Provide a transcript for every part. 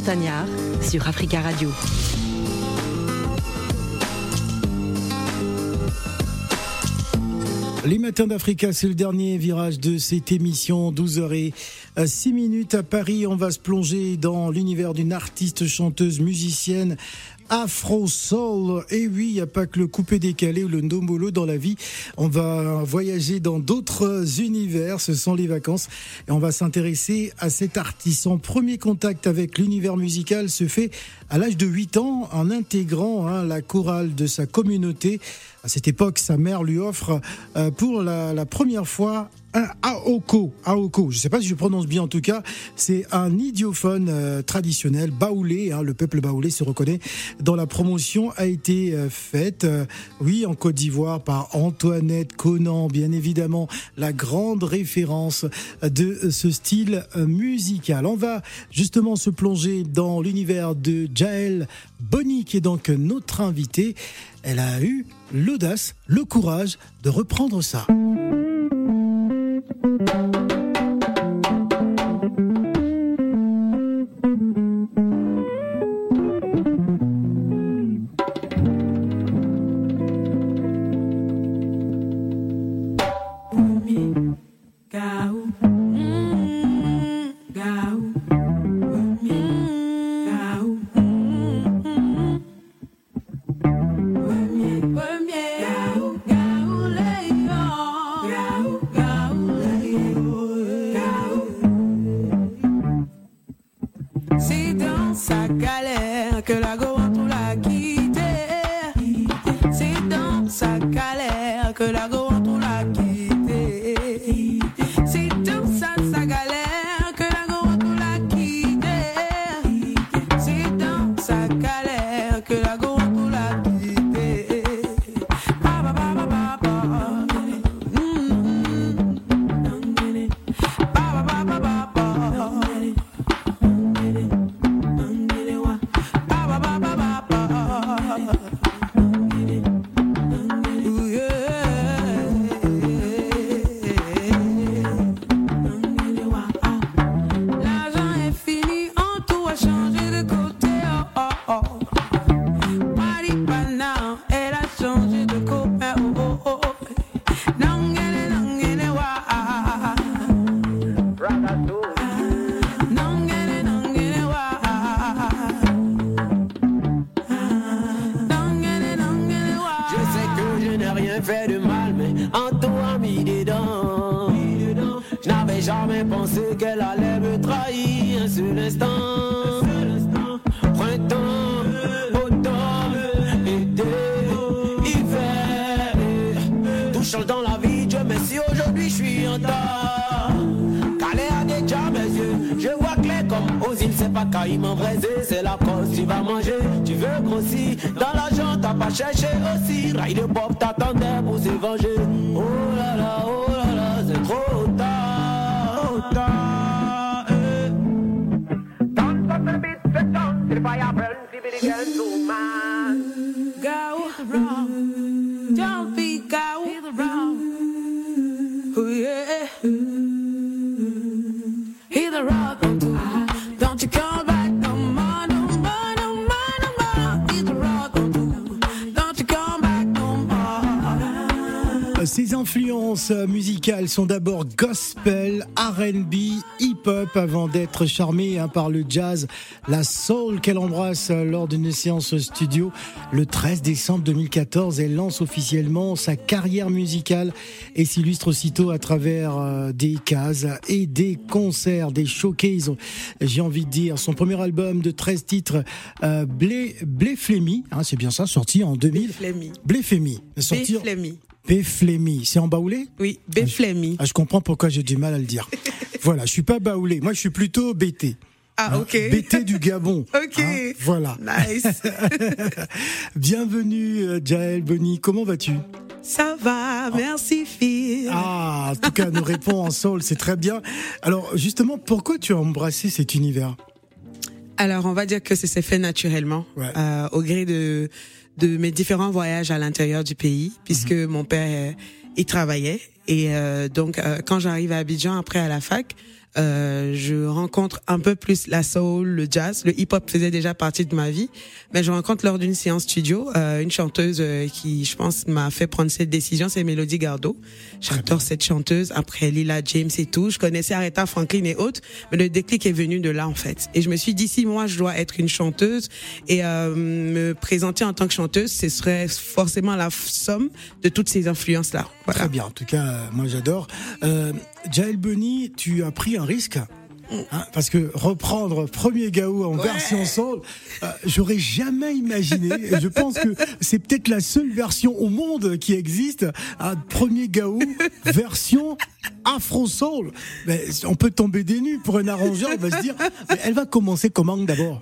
Montagnard sur Africa Radio. Les matins d'Africa, c'est le dernier virage de cette émission, 12h et 6 minutes à Paris. On va se plonger dans l'univers d'une artiste, chanteuse, musicienne Afro Soul. Et oui, il n'y a pas que le coupé décalé ou le ndombolo dans la vie. On va voyager dans d'autres univers. Ce sont les vacances. Et on va s'intéresser à cet artiste. Son premier contact avec l'univers musical se fait à l'âge de 8 ans en intégrant hein, la chorale de sa communauté. À cette époque, sa mère lui offre euh, pour la, la première fois un aoko. Aoko, je ne sais pas si je prononce bien en tout cas, c'est un idiophone euh, traditionnel, baoulé, hein, le peuple baoulé se reconnaît, dont la promotion a été euh, faite, euh, oui, en Côte d'Ivoire par Antoinette Conan, bien évidemment, la grande référence de ce style musical. On va justement se plonger dans l'univers de Jaël Bonny, qui est donc notre invité. Elle a eu l'audace, le courage de reprendre ça. Ses influences musicales sont d'abord gospel, RB, hip-hop avant d'être charmée hein, par le jazz, la soul qu'elle embrasse lors d'une séance studio. Le 13 décembre 2014, elle lance officiellement sa carrière musicale et s'illustre aussitôt à travers euh, des cases et des concerts, des showcases, j'ai envie de dire. Son premier album de 13 titres, euh, Blé, Blé hein, c'est bien ça, sorti en 2000. Blé Flémy. Sorti Béflémy. C'est en baoulé Oui, Béflémy. Ah, je comprends pourquoi j'ai du mal à le dire. voilà, je suis pas baoulé. Moi, je suis plutôt BT. Ah, ok. BT du Gabon. ok. Hein, voilà. Nice. Bienvenue, euh, Jaël Bonny. Comment vas-tu? Ça va, merci Phil. Ah, en tout cas, nous répond en sol, c'est très bien. Alors, justement, pourquoi tu as embrassé cet univers? Alors, on va dire que ça s'est fait naturellement, euh, au gré de de mes différents voyages à l'intérieur du pays, puisque mhm. mon père, il travaillait. Et euh, donc, euh, quand j'arrive à Abidjan après à la fac, euh, je rencontre un peu plus la soul, le jazz. Le hip-hop faisait déjà partie de ma vie, mais je rencontre lors d'une séance studio euh, une chanteuse euh, qui, je pense, m'a fait prendre cette décision, c'est Mélodie Gardot. J'adore cette chanteuse. Après Lila James et tout, je connaissais Aretha Franklin et autres, mais le déclic est venu de là en fait. Et je me suis dit si moi je dois être une chanteuse et euh, me présenter en tant que chanteuse, ce serait forcément la somme de toutes ces influences là. Très bien. En tout cas, moi j'adore. Euh, Jaël Bunny, tu as pris un risque Hein, parce que reprendre Premier Gaou en version soul, euh, j'aurais jamais imaginé. je pense que c'est peut-être la seule version au monde qui existe, un Premier Gaou version Afro Soul. Mais on peut tomber des nues pour un arrangeur. Il va se dire, elle va commencer comment d'abord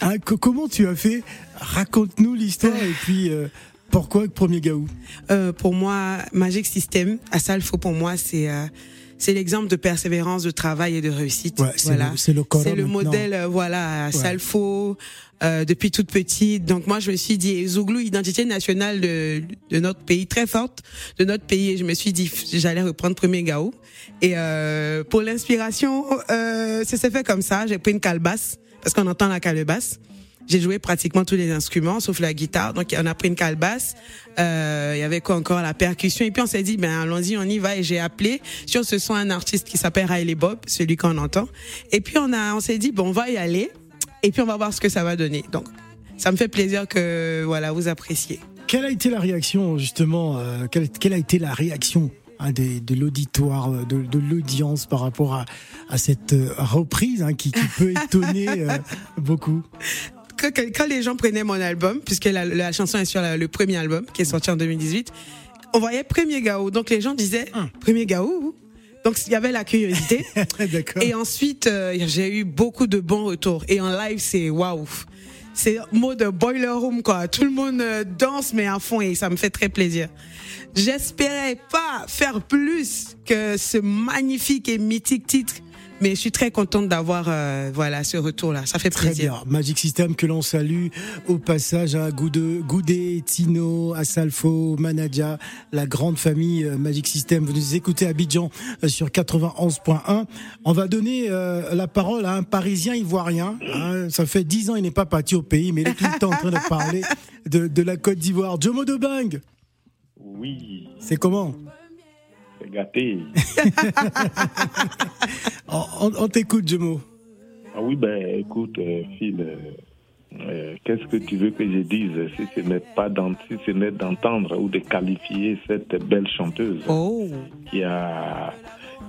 hein, Comment tu as fait? Raconte-nous l'histoire et puis. Euh, pourquoi Premier Gaou? Euh, Pour moi, Magic System, à pour moi, c'est euh, c'est l'exemple de persévérance, de travail et de réussite. voilà. C'est le, C'est le modèle, euh, voilà, Salfo, euh, depuis toute petite. Donc moi, je me suis dit, Zouglou, identité nationale de, de notre pays, très forte de notre pays. Et je me suis dit, j'allais reprendre Premier Gao. Et euh, pour l'inspiration, euh, ça s'est fait comme ça. J'ai pris une calebasse, parce qu'on entend la calebasse. J'ai joué pratiquement tous les instruments, sauf la guitare. Donc, on a pris une calebasse. Euh, il y avait quoi encore? La percussion. Et puis, on s'est dit, ben, allons-y, on y va. Et j'ai appelé sur ce son un artiste qui s'appelle Riley Bob, celui qu'on entend. Et puis, on a, on s'est dit, bon, on va y aller. Et puis, on va voir ce que ça va donner. Donc, ça me fait plaisir que, voilà, vous appréciez. Quelle a été la réaction, justement, euh, quelle, quelle, a été la réaction hein, de, de l'auditoire, de, de l'audience par rapport à, à cette euh, reprise hein, qui, qui, peut étonner euh, beaucoup? Quand, les gens prenaient mon album, puisque la, la chanson est sur le premier album qui est sorti en 2018, on voyait premier Gao. Donc les gens disaient hum. premier Gao. Donc il y avait la curiosité. et ensuite euh, j'ai eu beaucoup de bons retours. Et en live c'est waouh. C'est mode boiler room quoi. Tout le monde euh, danse mais à fond et ça me fait très plaisir. J'espérais pas faire plus que ce magnifique et mythique titre mais je suis très contente d'avoir euh, voilà ce retour là. Ça fait très plaisir. Bien. Magic System que l'on salue au passage à Goudé, Goudé Tino, Asalfo, Manadja, la grande famille euh, Magic System. Vous nous écoutez à Abidjan euh, sur 91.1. On va donner la parole à un Parisien ivoirien. Hein. Ça fait dix ans il n'est pas parti au pays, mais il est tout le temps en train de parler de, de la Côte d'Ivoire. Jomo de Bang. Oui. C'est comment? C'est gâté. on, t'écoute, Jomo. Ah oui, ben écoute, euh, Phil, euh, euh, qu'est-ce que tu veux que je dise si ce n'est pas d'entendre ou de qualifier cette belle chanteuse oh. qui a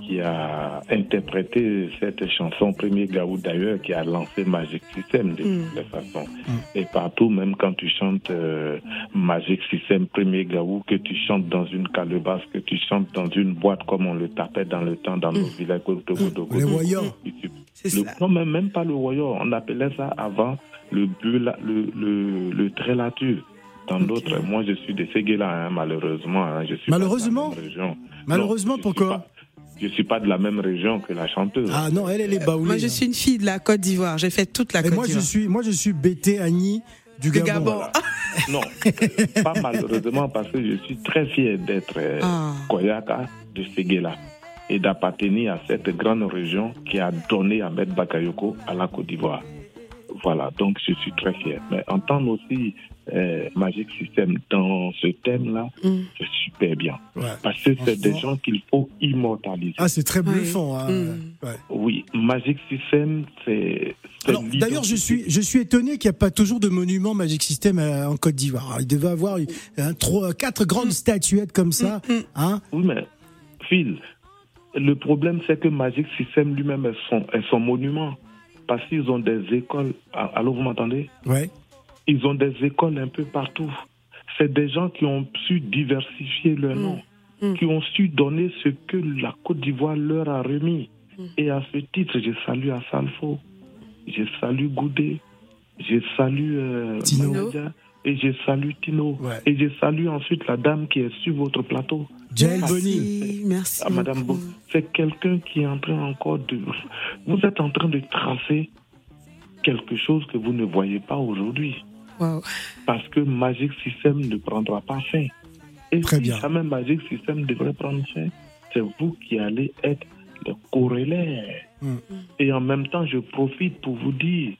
qui a interprété cette chanson, Premier Gaou d'ailleurs, qui a lancé Magic System de mm. toute façon. Mm. Et partout, même quand tu chantes euh, Magic System, Premier Gaou, que tu chantes dans une calebasse, que tu chantes dans une boîte comme on le tapait dans le temps dans nos mm. villages. Les voyants. Non, mais même pas le voyant. On appelait ça avant le, le, le, le trélature dans d'autres. Moi, je suis de Séguéla, hein, malheureusement. Hein, je suis malheureusement Malheureusement, pourquoi je suis pas de la même région que la chanteuse. Ah non, elle, elle est baoulée. Moi, je suis une fille de la Côte d'Ivoire. J'ai fait toute la Côte d'Ivoire. Moi, je suis, moi, je suis Bété Annie du Gabon. non, pas malheureusement parce que je suis très fier d'être euh, ah. Koyaka de Seguela et d'appartenir à cette grande région qui a donné Ahmed Bakayoko à la Côte d'Ivoire. Voilà, donc je suis très fier. Mais entendre aussi euh, Magic System dans ce thème-là, mm. c'est super bien. Parce que c'est des gens qu'il faut Ah, c'est très bluffant. Hein. Mm. Oui, Magic System, c'est. D'ailleurs, je suis, je suis étonné qu'il n'y a pas toujours de monument Magic System euh, en Côte d'Ivoire. Il devait avoir un, trois, quatre grandes mm. statuettes comme ça. Hein oui, mais Phil, le problème, c'est que Magic System lui-même est son, est son monument parce qu'ils ont des écoles. Allô, vous m'entendez? Oui. Ils ont des écoles un peu partout. C'est des gens qui ont su diversifier leur mm. nom, mm. qui ont su donner ce que la Côte d'Ivoire leur a remis. Mm. Et à ce titre, je salue Assalfo, je salue Goudé, je salue euh, et je salue Tino. Et je salue ensuite la dame qui est sur votre plateau. Bonny. Merci. Ah, Madame c'est quelqu'un qui est en train encore de. Vous êtes en train de tracer quelque chose que vous ne voyez pas aujourd'hui. Parce que Magic System ne prendra pas fin. Et Très si bien. jamais Magic System devrait prendre fin, c'est vous qui allez être les corrélait. Mm. Et en même temps, je profite pour vous dire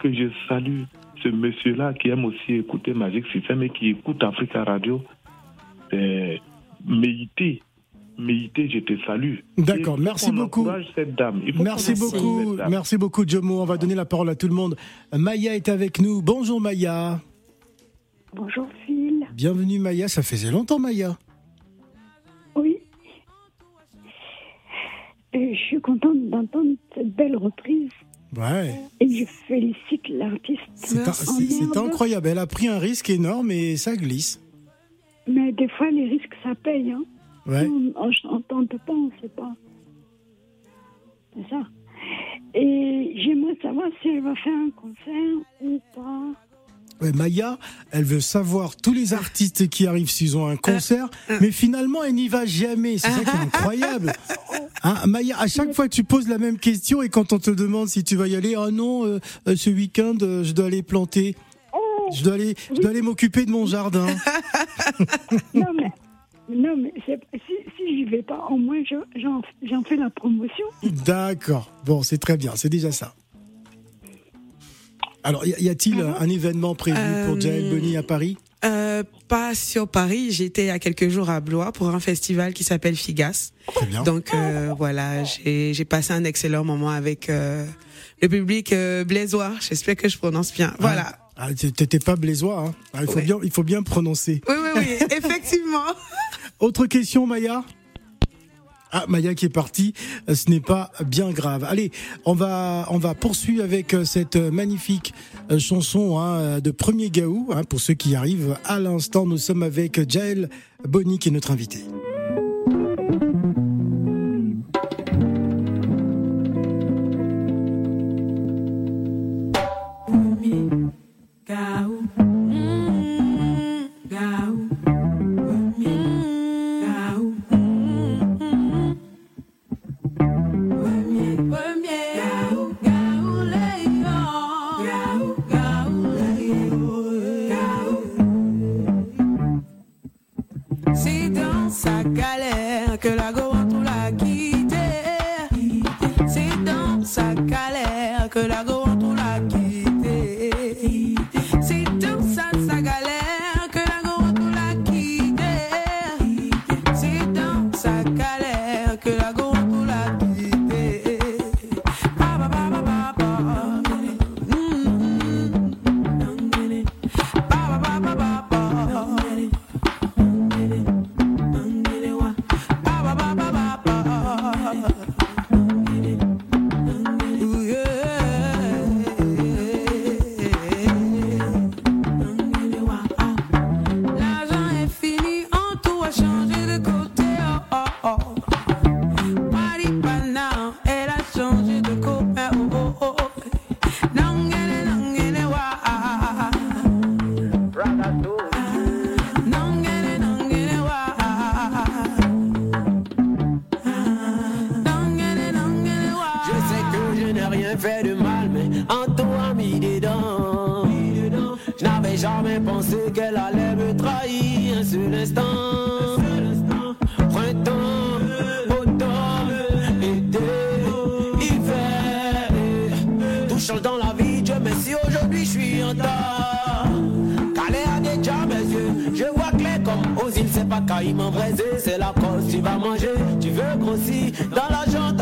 que je salue ce monsieur-là qui aime aussi écouter Magic System et qui écoute Africa Radio. Méité. Méité, je te salue. D'accord, merci beaucoup. Cette dame. merci beaucoup, merci beaucoup, Jomo. On va donner la parole à tout le monde. Maya est avec nous. Bonjour Maya. Bonjour Phil. Bienvenue Maya, ça faisait longtemps Maya. Oui. Et je suis contente d'entendre cette belle reprise. Ouais. Et je félicite l'artiste. C'est incroyable. Elle a pris un risque énorme et ça glisse. Mais des fois, les risques, ça paye. Hein. Ouais. On tente pas, on ne sait pas. C'est ça. Et j'aimerais savoir si elle va faire un concert ou pas. Maya, elle veut savoir tous les artistes qui arrivent s'ils ont un concert, mais finalement, elle n'y va jamais. C'est ça qui est incroyable. Hein, Maya, à chaque fois, tu poses la même question et quand on te demande si tu vas y aller, oh non, euh, euh, ce week-end, euh, je dois aller planter. Je dois aller, je dois aller m'occuper de mon jardin. non, mais, non, mais si, si j'y vais pas, au moins j'en fais la promotion. D'accord. Bon, c'est très bien, c'est déjà ça. Alors, y a-t-il un événement prévu pour Jael Bonny à Paris? euh, pas sur Paris, j'étais il y a quelques jours à Blois pour un festival qui s'appelle Figas. Très bien. Donc euh, voilà, j'ai passé un excellent moment avec euh, le public euh, blésois. J'espère que je prononce bien. Ah. Voilà. Ah, T'étais pas blésois, hein ah, il, faut bien, il faut bien prononcer. Oui, oui, oui, effectivement. Autre question, Maya? Ah, Maya qui est partie, euh, ce n'est pas bien grave. Allez, on va on va poursuivre avec euh, cette magnifique euh, chanson hein, de premier Gaou. Hein, pour ceux qui arrivent à l'instant, nous sommes avec Jael Bonny qui est notre invité.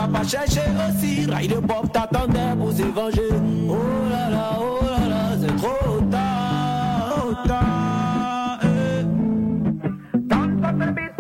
t'as pas cherché aussi. Ride Bob t'attendait pour s'évanger. Oh là là, oh là là, c'est trop tard. Trop tard. Eh. The beat,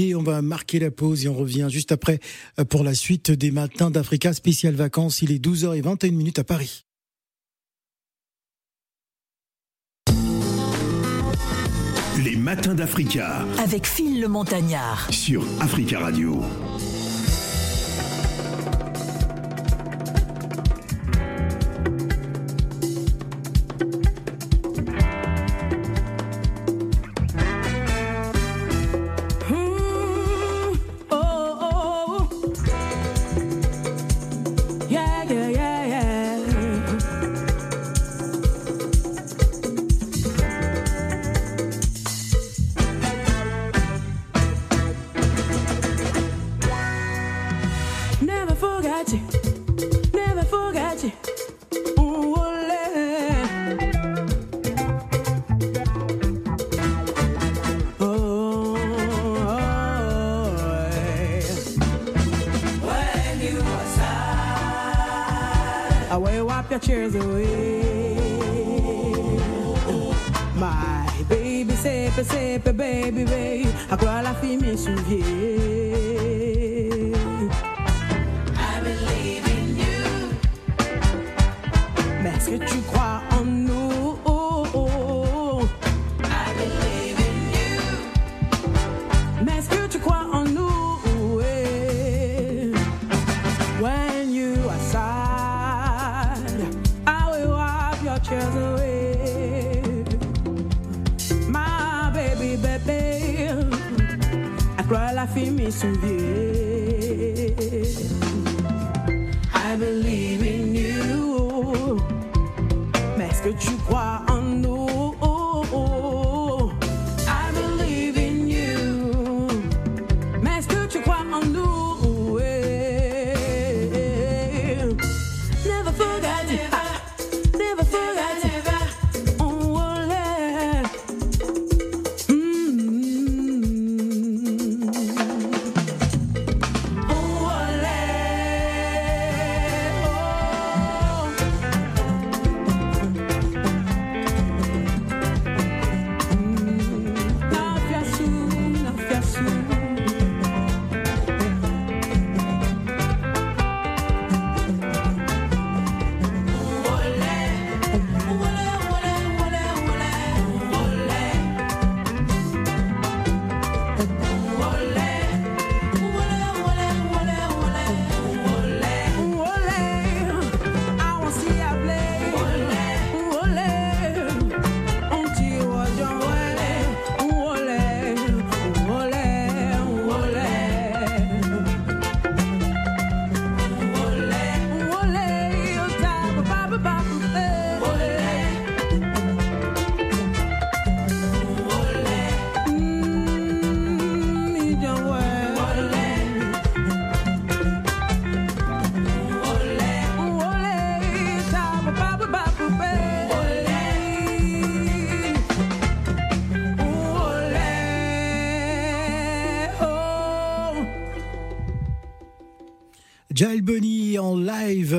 invité. On va marquer la pause et on revient juste après euh, pour la suite des matins d'Africa spécial vacances. Il est 12h21 minutes à Paris. Les matins d'Africa. Avec Phil le Montagnard. Sur Africa Radio.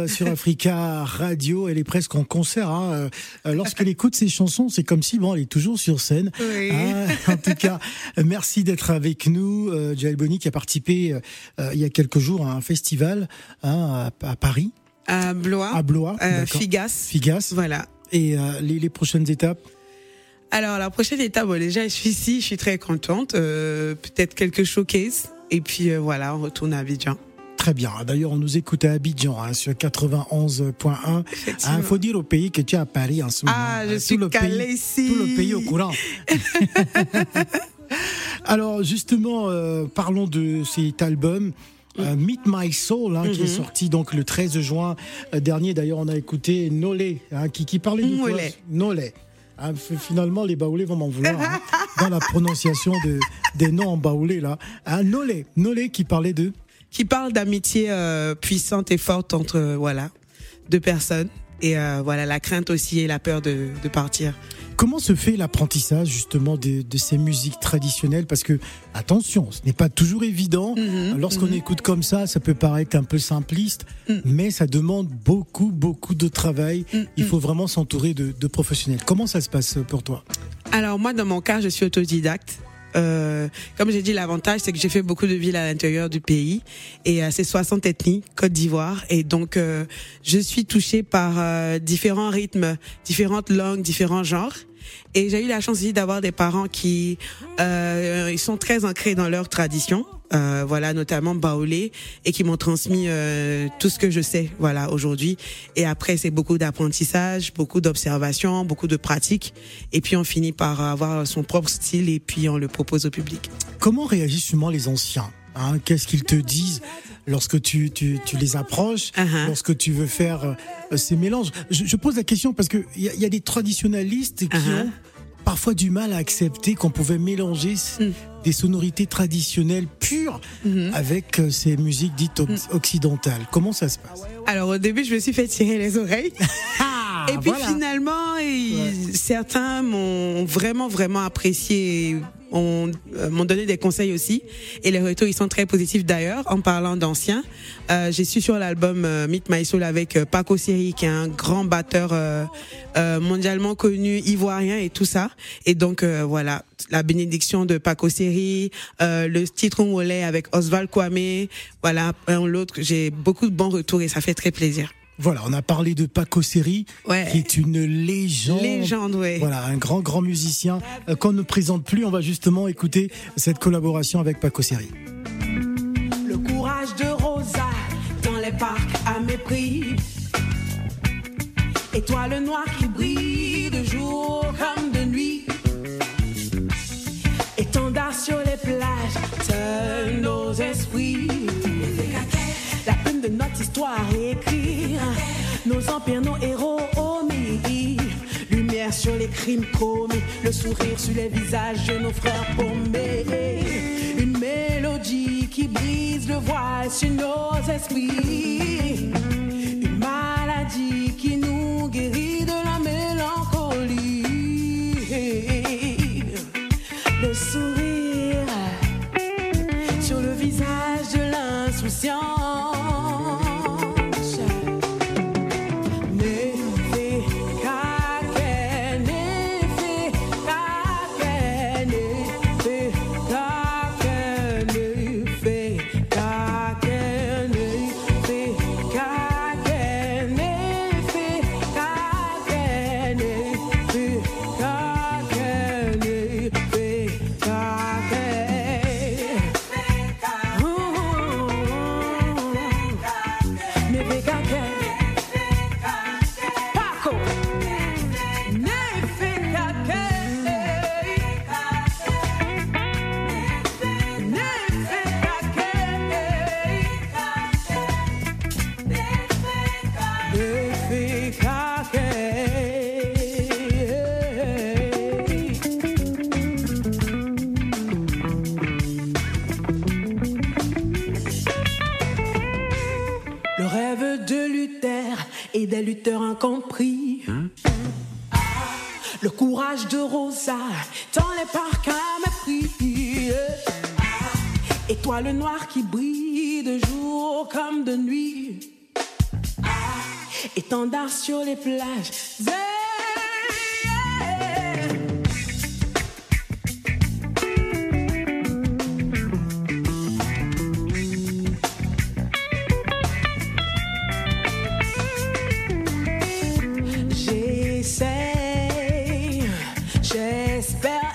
Sur Africa Radio. Elle est presque en concert. Hein. Euh, lorsqu'elle écoute ses chansons, c'est comme si bon, elle est toujours sur scène. Hein. en tout cas, merci d'être avec nous, euh, Bonny, qui a participé euh, il y a quelques jours à un festival hein, à, Paris. À Blois. À Blois. Figas. Figas. Voilà. Et les, prochaines étapes? Alors la prochaine étape, déjà je suis ici, je suis très contente. Peut-être quelques showcases et puis voilà, on retourne à Abidjan. Très bien. D'ailleurs, on nous écoute à Abidjan hein, sur 91.1. Il ah, faut dire au pays que tu es à Paris en ce moment. Ah, je suis le pays, ici. Tout le pays au courant. Alors justement, euh, parlons de cet album. Euh, Meet My Soul, hein, qui est mhm. sorti donc le 13 juin euh, dernier. D'ailleurs, on a écouté Nolé, hein, qui, qui parlait de quoi Nolé. Ah, finalement, les baoulés vont m'en vouloir dans la prononciation de, des noms en baoulé là. Nolé, Nolé qui parlait de qui parle d'amitié euh, puissante et forte entre euh, voilà deux personnes et euh, voilà la crainte aussi et la peur de, de partir. Comment se fait l'apprentissage justement de, de, ces musiques traditionnelles? Parce que attention, ce n'est pas toujours évident. Mhm, Lorsqu'on mhm. écoute comme ça, ça peut paraître un peu simpliste, mm. mais ça demande beaucoup, beaucoup de travail. Mm, Il mm. faut vraiment s'entourer de, de professionnels. Comment ça se passe pour toi? Alors moi, dans mon cas, je suis autodidacte. Euh, comme j'ai dit, l'avantage, c'est que j'ai fait beaucoup de villes à l'intérieur du pays et euh, c'est 60 ethnies, Côte d'Ivoire. Et donc, euh, je suis touchée par euh, différents rythmes, différentes langues, différents genres. Et j'ai eu la chance aussi d'avoir des parents qui euh, ils sont très ancrés dans leur tradition, euh, voilà, notamment Baolé, et qui m'ont transmis euh, tout ce que je sais, voilà, aujourd'hui. Et après, c'est beaucoup d'apprentissage, beaucoup d'observation, beaucoup de pratique, et puis on finit par avoir son propre style et puis on le propose au public. Comment réagissent souvent les anciens hein? Qu'est-ce qu'ils te disent lorsque tu, tu, tu les approches, Uh -huh. lorsque tu veux faire euh, ces mélanges? Je, je, pose la question parce qu'il y, a, y a des traditionalistes qui Uh -huh. ont parfois du mal à accepter qu'on pouvait mélanger Mm. des sonorités traditionnelles pures Mhm. avec euh, ces musiques dites oc- occidentales. Comment ça se passe? Alors au début, je me suis fait tirer les oreilles. Ah, Et puis voilà. finalement, certains m'ont vraiment vraiment apprécié, euh, m'ont donné des conseils aussi. Et les retours ils sont très positifs d'ailleurs. En parlant d'anciens, euh, j'ai su sur l'album euh, Meet My Soul avec euh, Paco Seri, qui est un grand batteur euh, euh, mondialement connu, ivoirien et tout ça. Et donc euh, voilà, la bénédiction de Paco euh, le titre Ngolais avec Oswald Kwame, voilà, l'autre. J'ai beaucoup de bons retours et ça fait très plaisir. Voilà, on a parlé de Paco Seri, Ouais. qui est une légende. Légende, ouais. Voilà, un grand, grand musicien euh, qu'on ne présente plus. On va justement écouter cette collaboration avec Paco Seri. Le courage de Rosa dans les parcs à mépris. Étoile noire qui brille de jour comme de nuit. Étendard sur les plages, seuls nos esprits. Nos empires, nos héros omis. Lumière sur les crimes commis, le sourire sur les visages de nos frères paumés. Une mélodie qui brise le voile sur nos esprits. Une maladie qui nous guérit Sur les plages. J'essaie, j'espère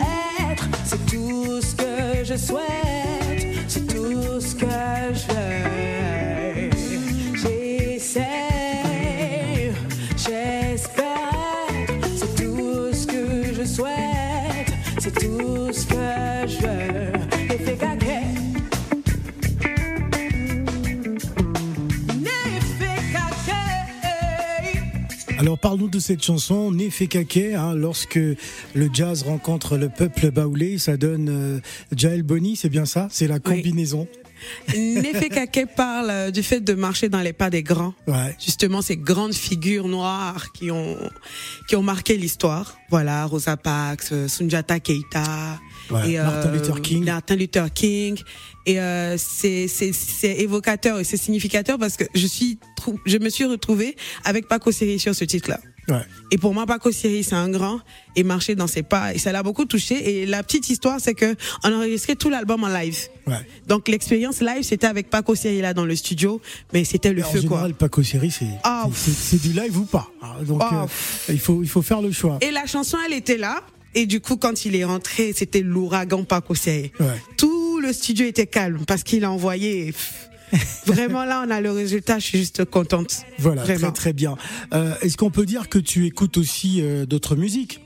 être, c'est tout ce que je souhaite, c'est tout ce que je. Parle-nous de cette chanson, Nefe Kake, hein, lorsque le jazz rencontre le peuple baoulé, ça donne euh, Jael Boni, c'est bien ça? C'est la combinaison L'effet Kake parle euh, du fait de marcher dans les pas des grands. Ouais. Justement, ces grandes figures noires qui ont qui ont marqué l'histoire. Voilà, Rosa Parks, euh, Sundiata Keita, Ouais, Martin Luther King. Martin Luther King. Et euh, c'est c'est c'est évocateur et c'est significateur parce que je suis je me suis retrouvée avec Paco Seri sur ce titre-là. Et pour moi, Paco Siri, c'est un grand et marcher dans ses pas. Et ça l'a beaucoup touché. Et la petite histoire, c'est que on a enregistré tout l'album en live. Donc l'expérience live, c'était avec Paco Siri là dans le studio, mais c'était le feu en général, quoi. Paco Siri, c'est Ah, c'est du live ou pas. hein. Donc Ah, euh, il faut il faut faire le choix. Et la chanson, elle était là. Et du coup, quand il est rentré, c'était l'ouragan Paco Siri. Ouais. Tout le studio était calme parce qu'il a envoyé. Vraiment là, on a le résultat. Je suis juste contente. Voilà, Vraiment. très très bien. Euh, Est-ce qu'on peut dire que tu écoutes aussi euh, d'autres musiques?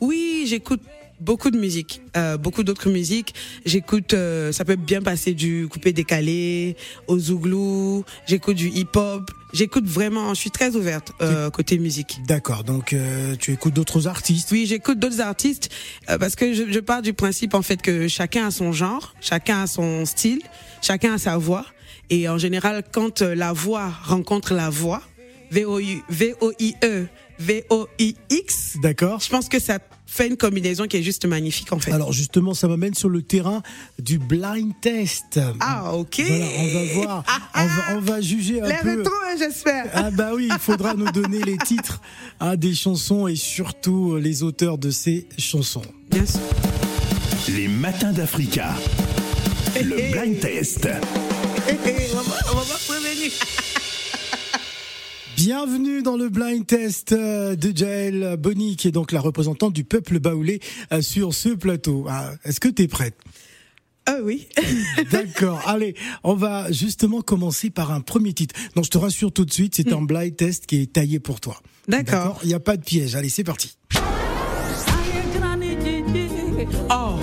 Oui, j'écoute beaucoup de musique, euh, beaucoup d'autres musiques. J'écoute, euh, ça peut bien passer du coupé décalé au zouglou. J'écoute du hip-hop. J'écoute vraiment. Je suis très ouverte euh, côté musique. D'accord, donc tu écoutes d'autres artistes? Oui, j'écoute d'autres artistes parce que je, je pars du principe en fait que chacun a son genre, chacun a son style, chacun a sa voix. Et en général, quand la voix rencontre la voix, V-O-I- V-O-I-E, V-O-I-X, D'accord. je pense que ça fait une combinaison qui est juste magnifique en fait. Alors justement, ça m'amène sur le terrain du blind test. ah, ok. Voilà, on va voir, on va, on va juger un Les peu. rétros, hein, j'espère. Ah bah oui, il faudra nous donner les titres hein, des chansons et surtout euh, les auteurs de ces chansons. Bien sûr. Les matins d'Africa. Le blind test. on va, on va prévenir. Bienvenue dans le blind test euh, de Jaël Bonny, qui est donc la représentante du peuple baoulé euh, sur ce plateau. Ah, Est-ce que tu es prête? Ah oui. D'accord. Allez, on va justement commencer par un premier titre. Donc je te rassure tout de suite, c'est un blind test qui est taillé pour toi. D'accord. Il n'y a pas de piège. Allez, c'est parti. Oh.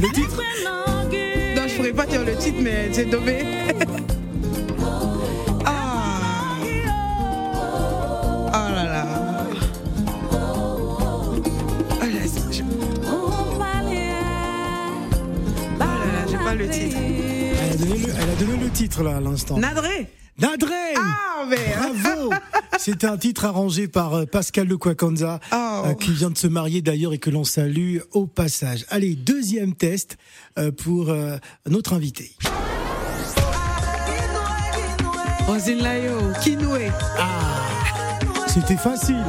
Le titre? Non, je pourrais pas dire le titre, mais c'est Domé. le titre. elle a, donné le, elle a donné le titre là à l'instant. Nadré. Nadré Ah, mais. Bravo C'est un titre arrangé par euh, Pascal Le Kwakanza, Oh. euh, qui vient de se marier d'ailleurs et que l'on salue au passage. Allez, deuxième test euh, pour notre invité. Rosine Layo, Kinoué. C'était facile.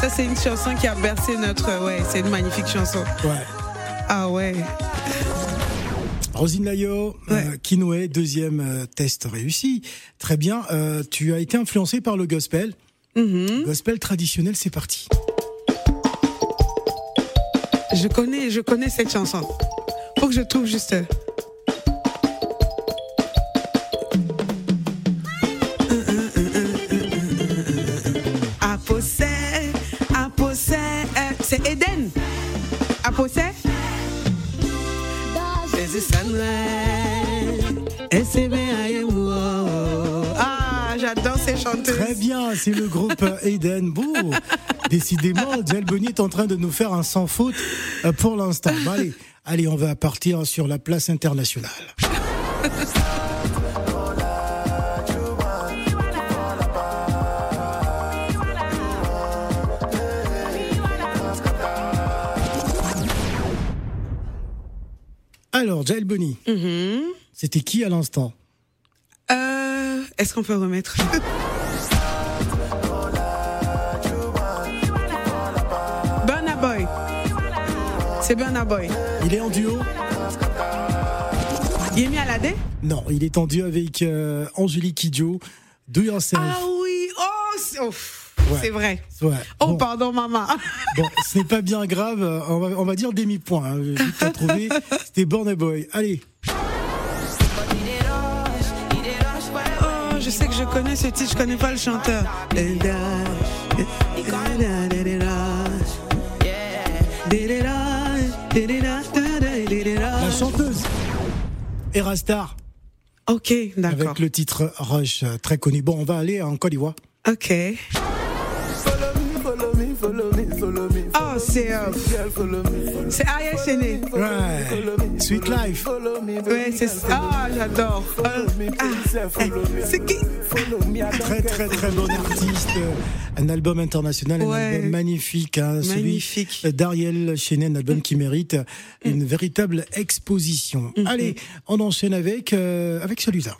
Ça, c'est une chanson qui a bercé notre. Ouais, c'est une magnifique chanson. Ouais. Ah ouais. Rosine Layo, euh, Ouais. Kinoué, deuxième euh, test réussi. Très bien. Euh, tu as été influencé par le gospel. Mhm. Gospel traditionnel, c'est parti. Je connais, je connais cette chanson. Faut que je trouve juste. Ah, j'adore ces chanteuses. Très bien, c'est le groupe Eden. Bon, décidément, Jael Bonny est en train de nous faire un sans faute euh, pour l'instant. Allez, allez, on va partir sur la place internationale. Alors, Jael Bonny, Mhm. c'était qui à l'instant? Euh, Est-ce qu'on peut remettre? Burna Boy. C'est Burna Boy. Il est en duo? Il est mis à la D? Non, il est en duo avec euh, Angélique Kidjo. Do yourself. Ah oui, oh, oh, Ouais. c'est vrai. Ouais. Oh, Bon, pardon, maman. bon, ce n'est pas bien grave. On va, on va dire demi-point. Hein, t'as trouvé. C'était Born Boy. Allez. Oh, je sais que je connais ce titre, je connais pas le chanteur. La chanteuse. Erastar. Ok, d'accord. Avec le titre Rush, euh, très connu. Bon, on va aller en Côte d'Ivoire. Ok. Euh, c'est. Ariel Chené. Sweet Life. Ouais, c'est ça. Ah, j'adore. Ah, c'est qui? Très, très, très bon artiste. Un album international, un album magnifique. Hein, magnifique. Celui d'Ariel Chené, un album qui mérite une véritable exposition. Mhm. Allez, on enchaîne avec, euh, avec celui-là.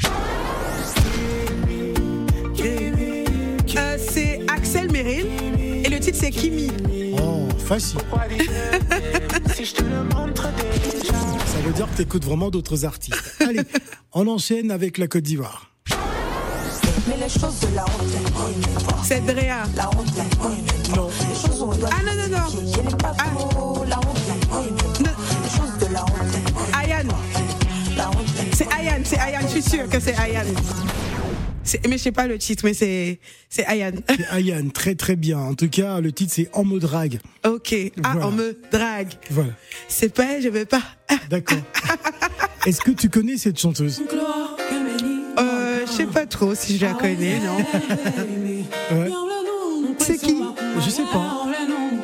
Euh, c'est Axel Merrill et le titre c'est Kimi. Facile. Ça veut dire que tu écoutes vraiment d'autres artistes. Allez, on enchaîne avec la Côte d'Ivoire. C'est Drea. Non. Ah non, non, non. Ah. Ayane. C'est Ayane, c'est Ayane, je suis sûre que c'est Ayane. Mais je sais pas le titre, mais c'est c'est Ayane. C'est Ayane, très très bien. En tout cas, le titre c'est En me drague. Ok. Ah, on me drague. Voilà. C'est pas, je veux pas. D'accord. Est-ce que tu connais cette chanteuse? Euh, Je sais pas trop si je la connais, non. Ouais. C'est qui? Je sais pas.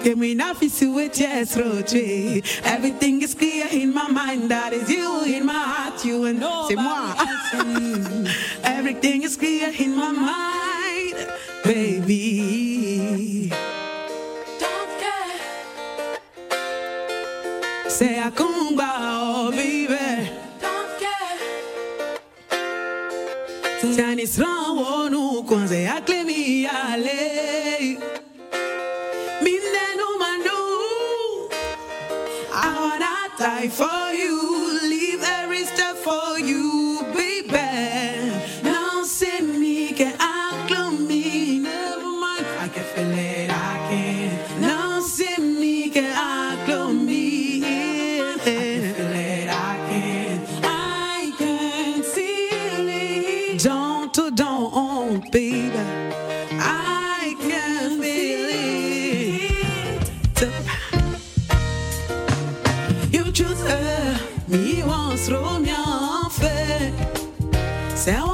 Give me nothing so it, yes, road tree. Everything is clear in my mind. That is you in my heart, you and c'est moi. Everything is clear in my mind, baby. Don't care. Say à combat, oh baby. Don't care. Tiens, ils seront au nous quand c'est à clé. Die for you. Leave every step for you, baby. Now send me, can acclimate. Never mind, I can feel it, I can. Now send me, can acclimate. I can feel it, I can. I can feel it. Don't don't, baby. sell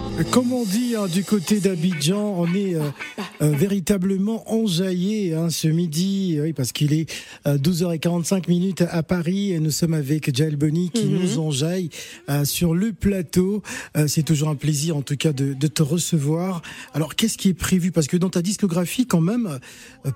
Comme on dit hein, du côté d'Abidjan, on est euh, euh, véritablement enjaillé hein, ce midi, oui, parce qu'il est euh, 12h45 minutes à Paris et nous sommes avec Jael Bonny qui nous enjaille euh, sur le plateau. Euh, C'est toujours un plaisir en tout cas de, de te recevoir. Alors qu'est-ce qui est prévu? Parce que dans ta discographie quand même,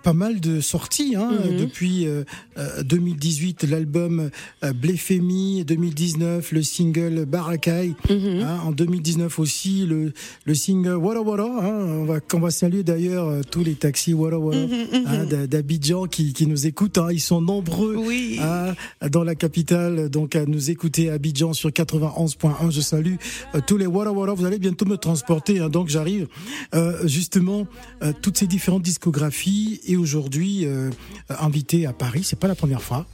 pas mal de sorties hein, depuis euh, euh, 2018, l'album Bléphémie, 2019 le single Barakai, hein, en 2019 aussi le le, le signe Wara Wara. Hein. On, va, on va saluer d'ailleurs euh, tous les taxis Wara Wara mhm, mhm. hein, d'Abidjan qui, qui nous écoutent. Hein. Ils sont nombreux oui. dans la capitale donc à nous écouter à Abidjan sur 91.1. Je salue euh, tous les Wara Wara. Vous allez bientôt me transporter, donc j'arrive. Euh, justement, toutes ces différentes discographies et aujourd'hui invité à Paris. C'est pas la première fois.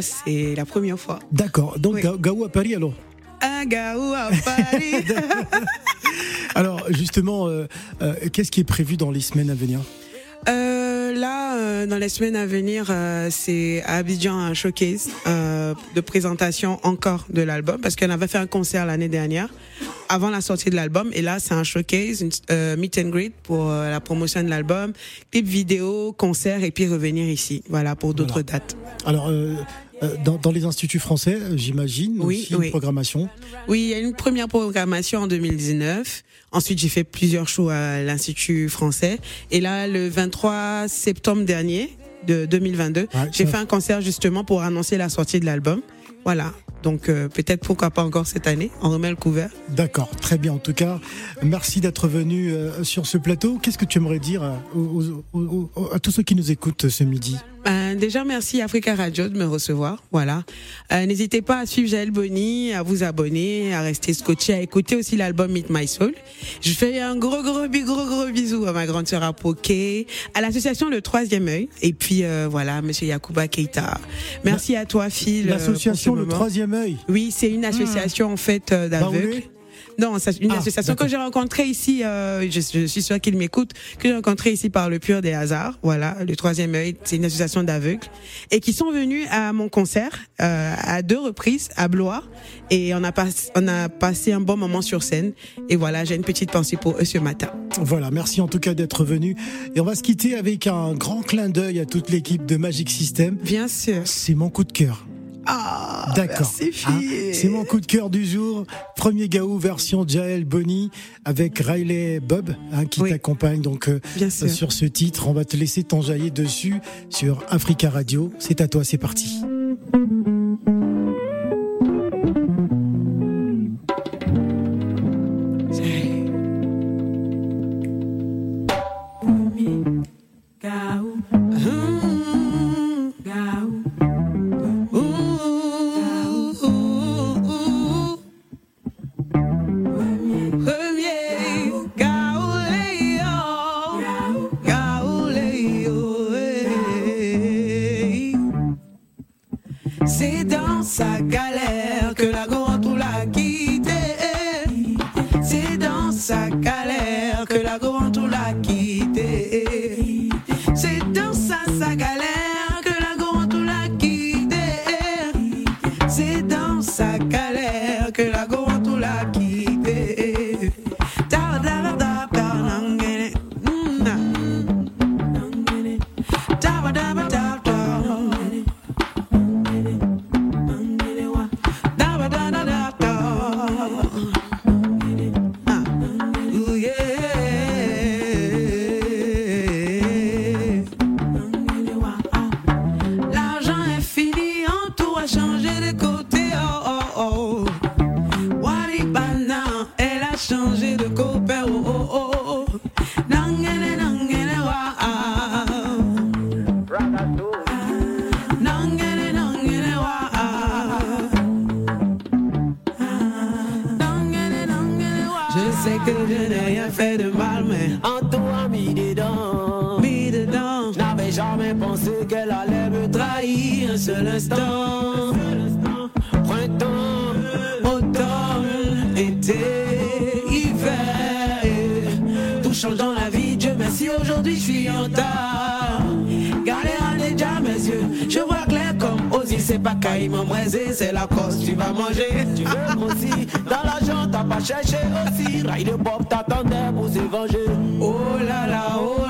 c'est la première fois. D'accord. Donc Gaou à Paris alors? Un Gaou à Paris. Alors justement, euh, euh, qu'est-ce qui est prévu dans les semaines à venir? Euh, là, euh, dans les semaines à venir, euh, c'est à Abidjan un showcase de présentation encore de l'album parce qu'on avait fait un concert l'année dernière avant la sortie de l'album et là c'est un showcase, une meet and greet pour la promotion de l'album, clip vidéo, concert et puis revenir ici, voilà pour d'autres dates. Alors euh, dans, dans, les instituts français, euh, j'imagine, oui, aussi une programmation. Oui, il y a une première programmation en 2019. Ensuite, j'ai fait plusieurs shows à l'Institut français. Et là, le 23 septembre dernier de 2022, j'ai fait un concert justement pour annoncer la sortie de l'album. Voilà. Donc euh, peut-être pourquoi pas encore cette année, on remet le couvert. D'accord, très bien. En tout cas, merci d'être venu sur ce plateau. Qu'est-ce que tu aimerais dire à tous ceux qui nous écoutent ce midi? Ben, déjà, merci Africa Radio de me recevoir. Voilà. Euh, N'hésitez pas à suivre Jaël Bonny, à vous abonner, à rester scotché, à écouter aussi l'album Meet My Soul. Je fais un gros, gros, gros, gros bisou à ma grande sœur Apoké, à l'association Le Troisième Œil, et puis euh, voilà, Monsieur Yakuba Keita. Merci à toi, Phil. Euh, l'association Le Troisième Œil. Oui, c'est une association en fait euh, d'aveugles. Non, une ah, association que j'ai rencontrée ici, euh, je, suis sûre qu'il m'écoute, que j'ai rencontrée ici par le pur des hasards. Voilà, le troisième œil, c'est une association d'aveugles et qui sont venus à mon concert euh, à deux reprises à Blois et on a, pas, on a passé un bon moment sur scène. Et voilà, j'ai une petite pensée pour eux ce matin. Voilà, merci en tout cas d'être venu. Et on va se quitter avec un grand clin d'œil à toute l'équipe de Magic System. Bien sûr. C'est mon coup de cœur. Ah, D'accord. Hein, c'est mon coup de cœur du jour. Premier Gaou version Jael Bonny avec Riley Bob hein, qui t'accompagne donc euh, sur ce titre. On va te laisser t'enjailler dessus sur Africa Radio. C'est à toi, c'est parti. C'est cherché aussi. Rail de Bob t'attendait pour se venger. Oh là là, oh